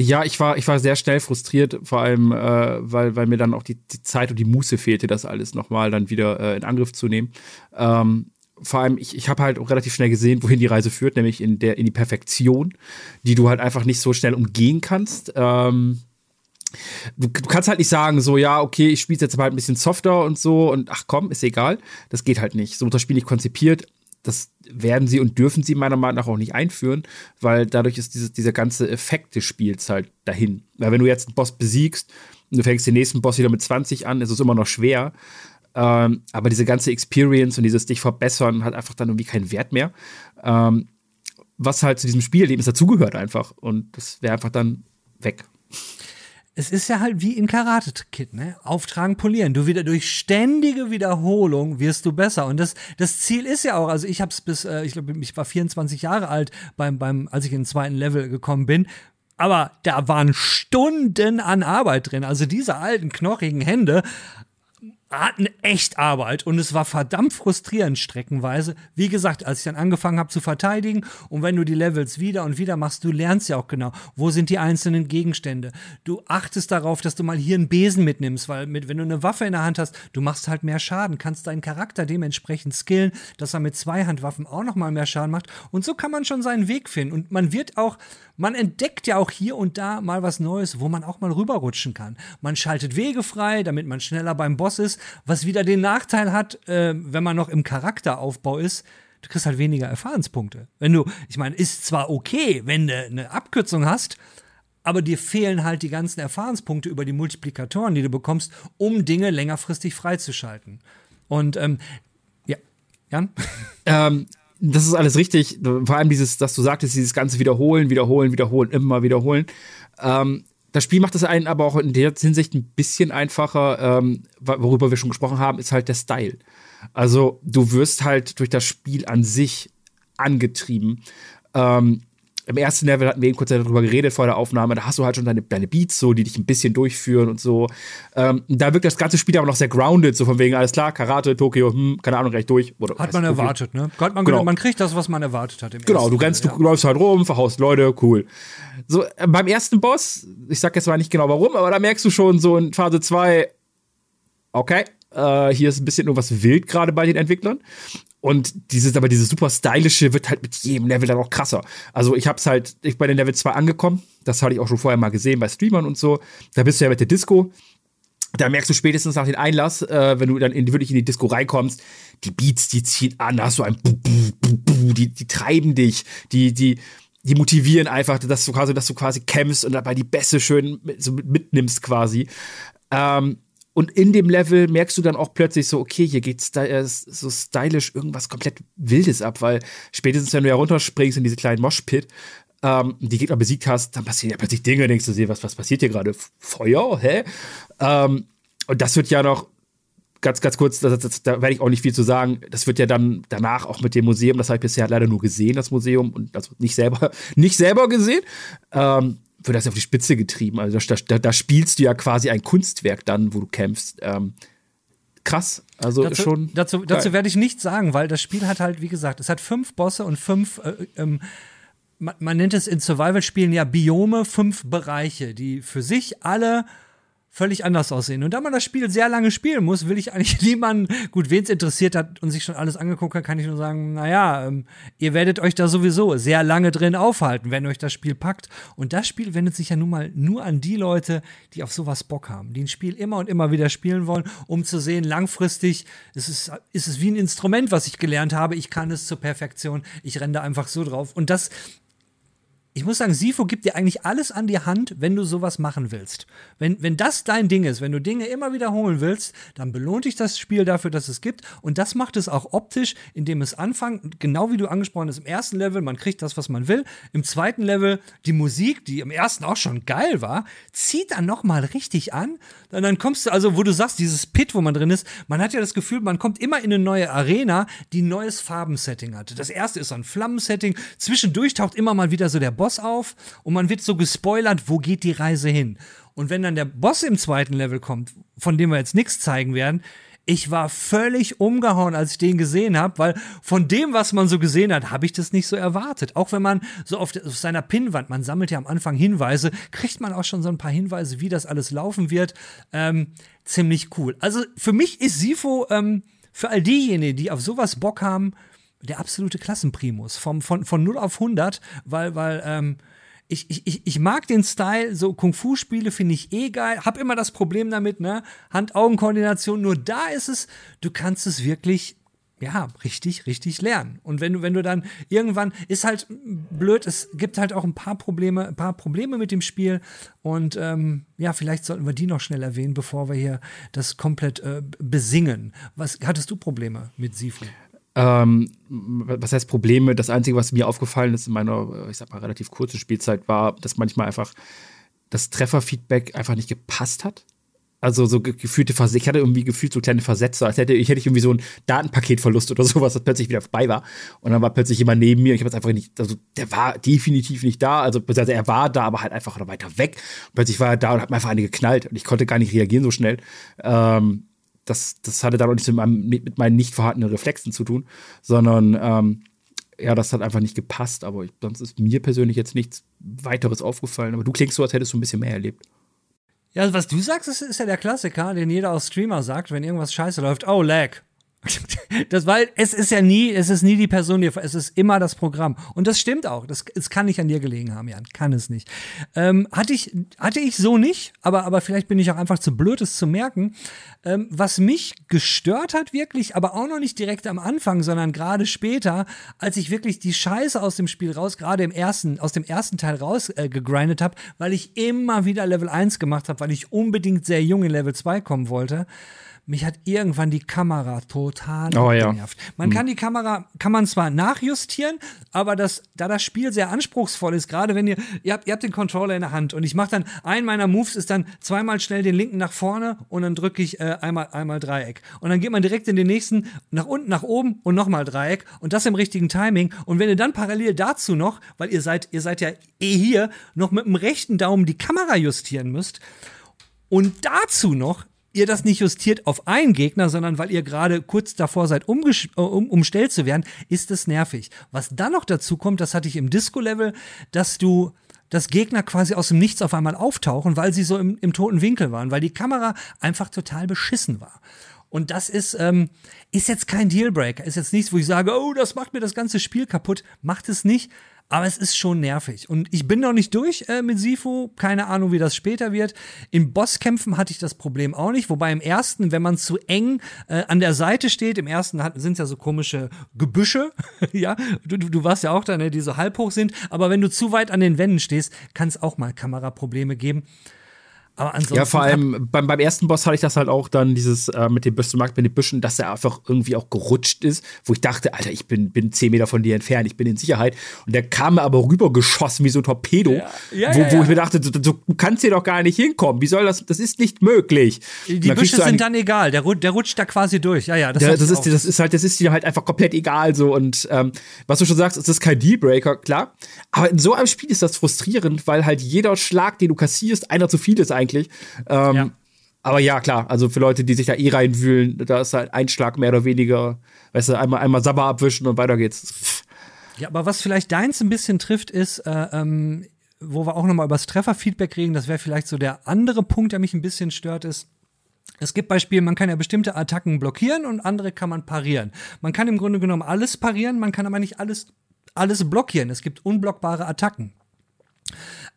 Ja, ich war, ich war sehr schnell frustriert, vor allem, äh, weil, weil mir dann auch die, die Zeit und die Muße fehlte, das alles nochmal dann wieder äh, in Angriff zu nehmen. Ähm, vor allem, ich, ich habe halt auch relativ schnell gesehen, wohin die Reise führt, nämlich in, der, in die Perfektion, die du halt einfach nicht so schnell umgehen kannst. Ähm, du, du, kannst halt nicht sagen, so, ja, okay, ich spiele jetzt halt ein bisschen softer und so und ach komm, ist egal. Das geht halt nicht. So wird das Spiel nicht konzipiert das werden sie und dürfen sie meiner Meinung nach auch nicht einführen, weil dadurch ist dieses, dieser ganze Effekt des Spiels halt dahin. Weil wenn du jetzt einen Boss besiegst und du fängst den nächsten Boss wieder mit 20 an, ist es immer noch schwer. Ähm, aber diese ganze Experience und dieses dich verbessern hat einfach dann irgendwie keinen Wert mehr. Ähm, was halt zu diesem Spielerlebnis dazugehört einfach. Und das wäre einfach dann weg es ist ja halt wie in Karate Kid, ne? Auftragen, polieren. Du wieder durch ständige Wiederholung wirst du besser. Und das, das Ziel ist ja auch, also ich habe es bis, äh, ich glaube, ich war 24 Jahre alt beim, beim, als ich in den zweiten Level gekommen bin. Aber da waren Stunden an Arbeit drin. Also diese alten, knochigen Hände hatten echt Arbeit und es war verdammt frustrierend streckenweise. Wie gesagt, als ich dann angefangen habe zu verteidigen und wenn du die Levels wieder und wieder machst, du lernst ja auch genau, wo sind die einzelnen Gegenstände. Du achtest darauf, dass du mal hier einen Besen mitnimmst, weil mit, wenn du eine Waffe in der Hand hast, du machst halt mehr Schaden, kannst deinen Charakter dementsprechend skillen, dass er mit Zweihandwaffen auch noch mal mehr Schaden macht und so kann man schon seinen Weg finden und man wird auch man entdeckt ja auch hier und da mal was Neues, wo man auch mal rüberrutschen kann. Man schaltet Wege frei, damit man schneller beim Boss ist, was wieder den Nachteil hat, äh, wenn man noch im Charakteraufbau ist, du kriegst halt weniger Erfahrungspunkte. Wenn du, ich meine, ist zwar okay, wenn du eine Abkürzung hast, aber dir fehlen halt die ganzen Erfahrungspunkte über die Multiplikatoren, die du bekommst, um Dinge längerfristig freizuschalten. Und ähm, ja, Jan? Ähm, das ist alles richtig. Vor allem dieses, dass du sagtest, dieses ganze Wiederholen, Wiederholen, Wiederholen, immer wiederholen. Ähm, das Spiel macht es einen aber auch in der Hinsicht ein bisschen einfacher, ähm, worüber wir schon gesprochen haben, ist halt der Style. Also du wirst halt durch das Spiel an sich angetrieben. Ähm, im ersten Level hatten wir eben kurz darüber geredet vor der Aufnahme, da hast du halt schon deine, deine Beats, so, die dich ein bisschen durchführen und so. Ähm, da wirkt das ganze Spiel aber noch sehr grounded, so von wegen, alles klar, Karate, Tokio, hm, keine Ahnung, recht durch. Oder, hat man Tokio. erwartet, ne? Man, genau. man kriegt das, was man erwartet hat. genau, du rennst, Level, du läufst halt rum, verhaust Leute, cool. So, äh, beim ersten Boss, ich sag jetzt mal nicht genau warum, aber da merkst du schon so in Phase 2, okay, äh, hier ist ein bisschen irgendwas wild gerade bei den Entwicklern. Und dieses, aber dieses super stylische wird halt mit jedem Level dann auch krasser. Also ich hab's halt, ich bin bei den Level 2 angekommen. Das hatte ich auch schon vorher mal gesehen bei Streamern und so. Da bist du ja mit der Disco. Da merkst du spätestens nach dem Einlass, äh, wenn du dann in, wirklich in die Disco reinkommst, die Beats, die ziehen an, da hast du ein Bu, Bu, Bu, Bu, die, die treiben dich, die, die, die motivieren einfach, dass du quasi, dass du quasi kämpfst und dabei die Bässe schön mit, so mitnimmst quasi. Ähm, und in dem Level merkst du dann auch plötzlich so, okay, hier geht äh, so stylisch irgendwas komplett Wildes ab, weil spätestens, wenn du ja runterspringst in diese kleinen Moshpit, ähm, die Gegner besiegt hast, dann passieren ja plötzlich Dinge, denkst du dir, was, was passiert hier gerade? Feuer, hä? Ähm, und das wird ja noch ganz, ganz kurz, das, das, da werde ich auch nicht viel zu sagen. Das wird ja dann danach auch mit dem Museum, das habe ich bisher leider nur gesehen, das Museum, und also nicht selber, nicht selber gesehen, ähm, wird das auf die Spitze getrieben. Also da, da, da, spielst du ja quasi ein Kunstwerk dann, wo du kämpfst. Ähm, krass. Also dazu, schon. Dazu, dazu werde ich nichts sagen, weil das Spiel hat halt, wie gesagt, es hat fünf Bosse und fünf äh, ähm, man, man, nennt es in Survival-Spielen ja Biome, fünf Bereiche, die für sich alle völlig anders aussehen. Und da man das Spiel sehr lange spielen muss, will ich eigentlich niemanden, gut, wen es interessiert hat und sich schon alles angeguckt hat, kann ich nur sagen, naja, ähm, ihr werdet euch da sowieso sehr lange drin aufhalten, wenn euch das Spiel packt. Und das Spiel wendet sich ja nun mal nur an die Leute, die auf sowas Bock haben, die ein Spiel immer und immer wieder spielen wollen, um zu sehen, langfristig ist es, ist es wie ein Instrument, was ich gelernt habe, ich kann es zur Perfektion, ich renne da einfach so drauf. Und das ich muss sagen, Sifo gibt dir eigentlich alles an die Hand, wenn du sowas machen willst. Wenn, wenn das dein Ding ist, wenn du Dinge immer wiederholen willst, dann belohnt dich das Spiel dafür, dass es gibt. Und das macht es auch optisch, indem es anfängt, genau wie du angesprochen hast, im ersten Level, man kriegt das, was man will. Im zweiten Level, die Musik, die im ersten auch schon geil war, zieht dann nochmal richtig an. Dann, dann kommst du, also wo du sagst, dieses Pit, wo man drin ist, man hat ja das Gefühl, man kommt immer in eine neue Arena, die ein neues Farbensetting hat. Das erste ist so ein Flammensetting. Zwischendurch taucht immer mal wieder so der Boss auf und man wird so gespoilert, wo geht die Reise hin. Und wenn dann der Boss im zweiten Level kommt, von dem wir jetzt nichts zeigen werden, ich war völlig umgehauen, als ich den gesehen habe, weil von dem, was man so gesehen hat, habe ich das nicht so erwartet. Auch wenn man so auf, auf, seiner Pinnwand, man sammelt ja am Anfang Hinweise, kriegt man auch schon so ein paar Hinweise, wie das alles laufen wird. Ähm, ziemlich cool. Also für mich ist Sifo ähm, für all diejenigen, die auf sowas Bock haben, der absolute Klassenprimus. Vom, von, von 0 auf 100, weil, weil, ähm, ich, ich, ich mag den Style, so Kung-Fu-Spiele finde ich eh geil. Hab immer das Problem damit, ne? Hand-Augen-Koordination. Nur da ist es, du kannst es wirklich, ja, richtig, richtig lernen. Und wenn du, wenn du dann irgendwann, ist halt blöd, es gibt halt auch ein paar Probleme, ein paar Probleme mit dem Spiel. Und ähm, ja, vielleicht sollten wir die noch schnell erwähnen, bevor wir hier das komplett äh, besingen. Was hattest du Probleme mit Sifu? Ähm, was heißt Probleme? Das Einzige, was mir aufgefallen ist in meiner, ich sag mal, relativ kurzen Spielzeit, war, dass manchmal einfach das Trefferfeedback einfach nicht gepasst hat. Also so gefühlte Versetzer, ich hatte irgendwie gefühlt so kleine Versetzer, als hätte ich hätte ich irgendwie so ein Datenpaketverlust oder sowas, das plötzlich wieder vorbei war. Und dann war plötzlich jemand neben mir. Ich habe jetzt einfach nicht, also der war definitiv nicht da. Also, also er war da, aber halt einfach weiter weg. Und plötzlich war er da und hat mir einfach eine geknallt und ich konnte gar nicht reagieren so schnell. Ähm, das, das hatte dann auch nichts mit, meinem, mit meinen nicht vorhandenen Reflexen zu tun, sondern ähm, ja, das hat einfach nicht gepasst. Aber ich, sonst ist mir persönlich jetzt nichts weiteres aufgefallen. Aber du klingst so, als hättest du ein bisschen mehr erlebt. Ja, also was du sagst, ist, ist ja der Klassiker, den jeder aus Streamer sagt, wenn irgendwas scheiße läuft. Oh, lag. Das, weil es ist ja nie, es ist nie die Person, die, es ist immer das Programm. Und das stimmt auch. Das, es kann nicht an dir gelegen haben, Jan. Kann es nicht. Ähm, hatte, ich, hatte ich so nicht, aber, aber vielleicht bin ich auch einfach zu blöd, es zu merken. Ähm, was mich gestört hat, wirklich, aber auch noch nicht direkt am Anfang, sondern gerade später, als ich wirklich die Scheiße aus dem Spiel raus, gerade im ersten, aus dem ersten Teil raus äh, habe, weil ich immer wieder Level 1 gemacht habe, weil ich unbedingt sehr jung in Level 2 kommen wollte mich hat irgendwann die Kamera total oh, genervt. Ja. Man hm. kann die Kamera, kann man zwar nachjustieren, aber das, da das Spiel sehr anspruchsvoll ist, gerade wenn ihr, ihr habt, ihr habt den Controller in der Hand und ich mache dann, ein meiner Moves ist dann zweimal schnell den linken nach vorne und dann drücke ich äh, einmal, einmal Dreieck. Und dann geht man direkt in den nächsten, nach unten, nach oben und nochmal Dreieck und das im richtigen Timing. Und wenn ihr dann parallel dazu noch, weil ihr seid, ihr seid ja eh hier, noch mit dem rechten Daumen die Kamera justieren müsst, und dazu noch ihr das nicht justiert auf einen Gegner, sondern weil ihr gerade kurz davor seid, äh, um, umstellt zu werden, ist es nervig. Was dann noch dazu kommt, das hatte ich im Disco-Level, dass du dass Gegner quasi aus dem Nichts auf einmal auftauchen, weil sie so im, im toten Winkel waren, weil die Kamera einfach total beschissen war. Und das ist, ähm, ist jetzt kein Dealbreaker, ist jetzt nichts, wo ich sage, oh, das macht mir das ganze Spiel kaputt. Macht es nicht. Aber es ist schon nervig. Und ich bin noch nicht durch äh, mit Sifu. Keine Ahnung, wie das später wird. In Bosskämpfen hatte ich das Problem auch nicht. Wobei im ersten, wenn man zu eng äh, an der Seite steht, im ersten sind es ja so komische Gebüsche. ja, du, du warst ja auch da, ne, die so halb hoch sind. Aber wenn du zu weit an den Wänden stehst, kann es auch mal Kameraprobleme geben. Aber ansonsten ja, vor allem beim, beim ersten Boss hatte ich das halt auch dann, dieses äh, mit dem Büstenmarkt, mit den Büschen, dass er einfach irgendwie auch gerutscht ist, wo ich dachte, Alter, ich bin, bin zehn Meter von dir entfernt, ich bin in Sicherheit. Und der kam mir aber rübergeschossen wie so ein Torpedo, ja. Ja, wo, wo ich mir dachte, du, du, kannst hier doch gar nicht hinkommen. Wie soll das, das ist nicht möglich. Die Büsche sind dann egal, der, der rutscht da quasi durch. Ja, ja, das, das, ist, das ist halt, das ist dir halt einfach komplett egal so. Und ähm, was du schon sagst, es ist kein Dealbreaker, klar. Aber in so einem Spiel ist das frustrierend, weil halt jeder Schlag, den du kassierst, einer zu viel ist eigentlich. Ähm, ja. Aber ja, klar, also für Leute, die sich da eh reinwühlen, da ist halt ein Schlag mehr oder weniger, weißt du, einmal, einmal Sabber abwischen und weiter geht's. Ja, aber was vielleicht deins ein bisschen trifft, ist, äh, ähm, wo wir auch nochmal über das Trefferfeedback reden, das wäre vielleicht so der andere Punkt, der mich ein bisschen stört, ist, es gibt Beispiele, man kann ja bestimmte Attacken blockieren und andere kann man parieren. Man kann im Grunde genommen alles parieren, man kann aber nicht alles, alles blockieren. Es gibt unblockbare Attacken.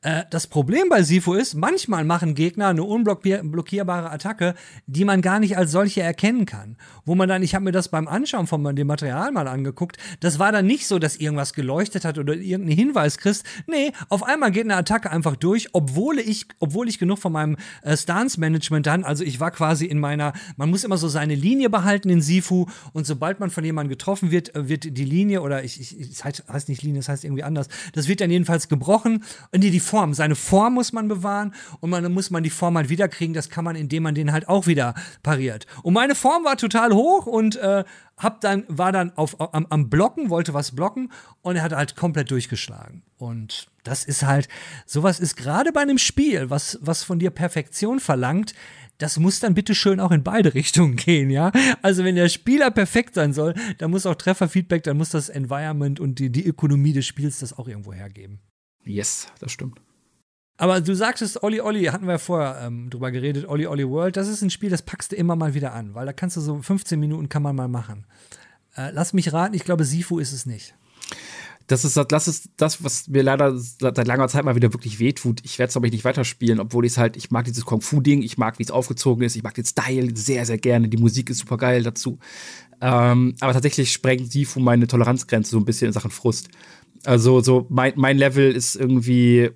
Äh, das Problem bei Sifu ist, manchmal machen Gegner eine unblockierbare Attacke, die man gar nicht als solche erkennen kann. Wo man dann, ich habe mir das beim Anschauen von dem Material mal angeguckt, das war dann nicht so, dass irgendwas geleuchtet hat oder irgendeinen Hinweis kriegst. Nee, auf einmal geht eine Attacke einfach durch, obwohl ich, obwohl ich genug von meinem äh, Stance-Management dann, also ich war quasi in meiner, man muss immer so seine Linie behalten in Sifu und sobald man von jemandem getroffen wird, äh, wird die Linie oder ich, ich, es heißt nicht Linie, es heißt irgendwie anders, das wird dann jedenfalls gebrochen und die, die Form. Seine Form muss man bewahren und man, muss man die Form halt wiederkriegen. Das kann man, indem man den halt auch wieder pariert. Und meine Form war total hoch und äh, hab dann, war dann auf, am, am Blocken, wollte was blocken und er hat halt komplett durchgeschlagen. Und das ist halt, sowas ist gerade bei einem Spiel, was, was von dir Perfektion verlangt, das muss dann bitte schön auch in beide Richtungen gehen, ja. Also wenn der Spieler perfekt sein soll, dann muss auch Trefferfeedback, dann muss das Environment und die, die Ökonomie des Spiels das auch irgendwo hergeben. Yes, das stimmt. Aber du sagtest, Olli Olli, hatten wir ja vorher ähm, drüber geredet, Olli Olli World, das ist ein Spiel, das packst du immer mal wieder an, weil da kannst du so 15 Minuten kann man mal machen. Äh, lass mich raten, ich glaube, Sifu ist es nicht. Das ist, das ist das, was mir leider seit langer Zeit mal wieder wirklich wehtut. Ich werde es, glaube ich, nicht weiterspielen, obwohl ich es halt, ich mag dieses Kung-Fu-Ding, ich mag, wie es aufgezogen ist, ich mag den Style sehr, sehr gerne. Die Musik ist super geil dazu. Ähm, aber tatsächlich sprengt Sifu meine Toleranzgrenze so ein bisschen in Sachen Frust. Also so mein, mein Level ist irgendwie,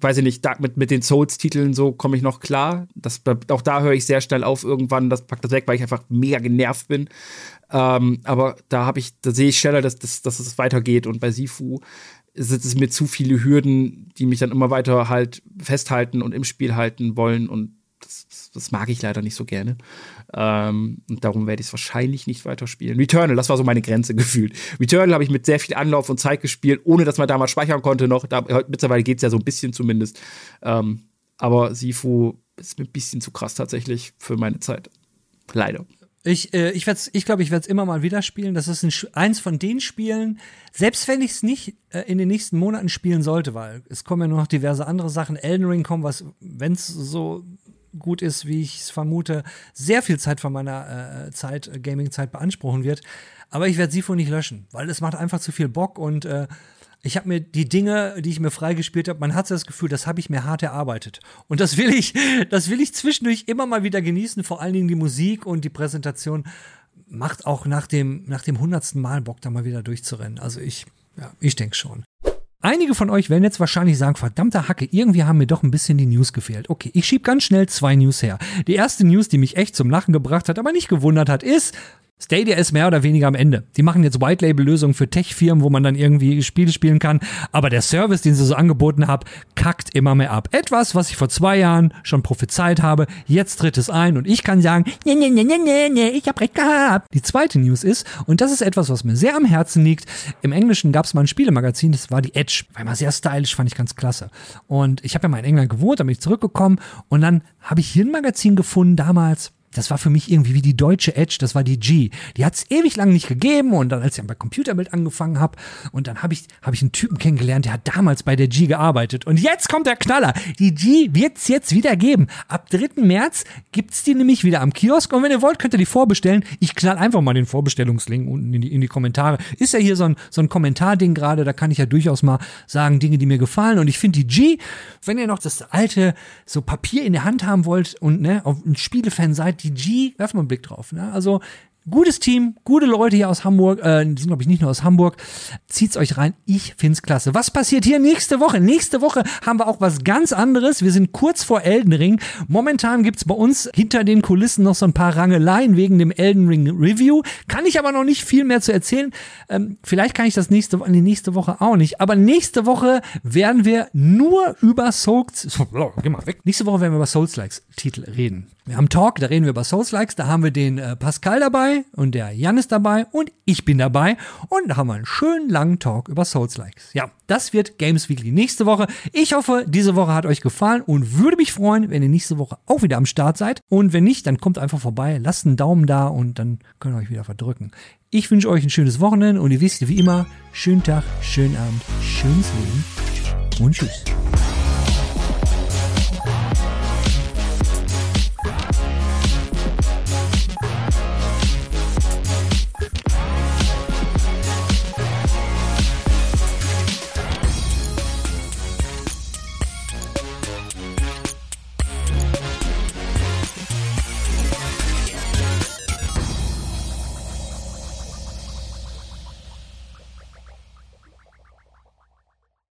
weiß ich nicht, da, mit, mit den Souls-Titeln so komme ich noch klar. Das, auch da höre ich sehr schnell auf irgendwann, das packt das weg, weil ich einfach mega genervt bin. Ähm, aber da habe ich, da sehe ich schneller, dass, dass, dass es weitergeht. Und bei Sifu sind es mir zu viele Hürden, die mich dann immer weiter halt festhalten und im Spiel halten wollen. Und das, das mag ich leider nicht so gerne. Ähm, und darum werde ich es wahrscheinlich nicht weiterspielen. Returnal, das war so meine Grenze gefühlt. Returnal habe ich mit sehr viel Anlauf und Zeit gespielt, ohne dass man damals speichern konnte noch. Da, mittlerweile geht es ja so ein bisschen zumindest. Ähm, aber Sifu ist mir ein bisschen zu krass tatsächlich für meine Zeit. Leider. Ich, äh, ich, ich glaube, ich werde es immer mal wieder spielen. Das ist ein, eins von den Spielen, selbst wenn ich es nicht äh, in den nächsten Monaten spielen sollte, weil es kommen ja nur noch diverse andere Sachen. Elden Ring kommen, was, wenn es so gut ist, wie ich es vermute, sehr viel Zeit von meiner äh, Zeit, äh, Gaming-Zeit beanspruchen wird. Aber ich werde Sifo nicht löschen, weil es macht einfach zu viel Bock und äh, ich habe mir die Dinge, die ich mir freigespielt habe, man hat das Gefühl, das habe ich mir hart erarbeitet. Und das will ich, das will ich zwischendurch immer mal wieder genießen. Vor allen Dingen die Musik und die Präsentation macht auch nach dem, nach dem hundertsten Mal Bock, da mal wieder durchzurennen. Also ich, ja, ich denke schon. Einige von euch werden jetzt wahrscheinlich sagen, verdammter Hacke, irgendwie haben mir doch ein bisschen die News gefehlt. Okay, ich schieb ganz schnell zwei News her. Die erste News, die mich echt zum Lachen gebracht hat, aber nicht gewundert hat, ist, Stadia ist mehr oder weniger am Ende. Die machen jetzt White-Label-Lösungen für Tech-Firmen, wo man dann irgendwie Spiele spielen kann. Aber der Service, den sie so angeboten haben, kackt immer mehr ab. Etwas, was ich vor zwei Jahren schon prophezeit habe. Jetzt tritt es ein und ich kann sagen, nee, nee, nee, nee, nee, ich hab recht gehabt. Die zweite News ist, und das ist etwas, was mir sehr am Herzen liegt. Im Englischen gab es mal ein Spielemagazin, das war die Edge. War immer sehr stylisch, fand ich ganz klasse. Und ich habe ja mal in England gewohnt, da bin ich zurückgekommen und dann habe ich hier ein Magazin gefunden damals das war für mich irgendwie wie die deutsche Edge, das war die G. Die hat es ewig lang nicht gegeben und dann, als ich bei Computerbild angefangen habe und dann habe ich, hab ich einen Typen kennengelernt, der hat damals bei der G gearbeitet. Und jetzt kommt der Knaller. Die G wird es jetzt wieder geben. Ab 3. März gibt es die nämlich wieder am Kiosk und wenn ihr wollt, könnt ihr die vorbestellen. Ich knall einfach mal den Vorbestellungslink unten in die, in die Kommentare. Ist ja hier so ein, so ein Kommentarding gerade, da kann ich ja durchaus mal sagen, Dinge, die mir gefallen. Und ich finde die G, wenn ihr noch das alte so Papier in der Hand haben wollt und ne, auf ein Spielefan seid, die G, werfen wir einen Blick drauf. Ne? Also Gutes Team, gute Leute hier aus Hamburg, äh, die sind glaube ich nicht nur aus Hamburg. Zieht's euch rein, ich find's klasse. Was passiert hier nächste Woche? Nächste Woche haben wir auch was ganz anderes. Wir sind kurz vor Elden Ring. Momentan gibt's bei uns hinter den Kulissen noch so ein paar Rangeleien wegen dem Elden Ring Review. Kann ich aber noch nicht viel mehr zu erzählen. Ähm, vielleicht kann ich das nächste, die nächste Woche auch nicht. Aber nächste Woche werden wir nur über Souls, geh mal weg. Nächste Woche werden wir über Souls-Likes Titel reden. Wir haben Talk, da reden wir über Souls-Likes, da haben wir den äh, Pascal dabei und der Jan ist dabei und ich bin dabei und da haben wir einen schönen langen Talk über Souls-Likes. Ja, das wird Games Weekly nächste Woche. Ich hoffe, diese Woche hat euch gefallen und würde mich freuen, wenn ihr nächste Woche auch wieder am Start seid. Und wenn nicht, dann kommt einfach vorbei, lasst einen Daumen da und dann könnt ihr euch wieder verdrücken. Ich wünsche euch ein schönes Wochenende und ihr wisst wie immer, schönen Tag, schönen Abend, schönes Leben und tschüss.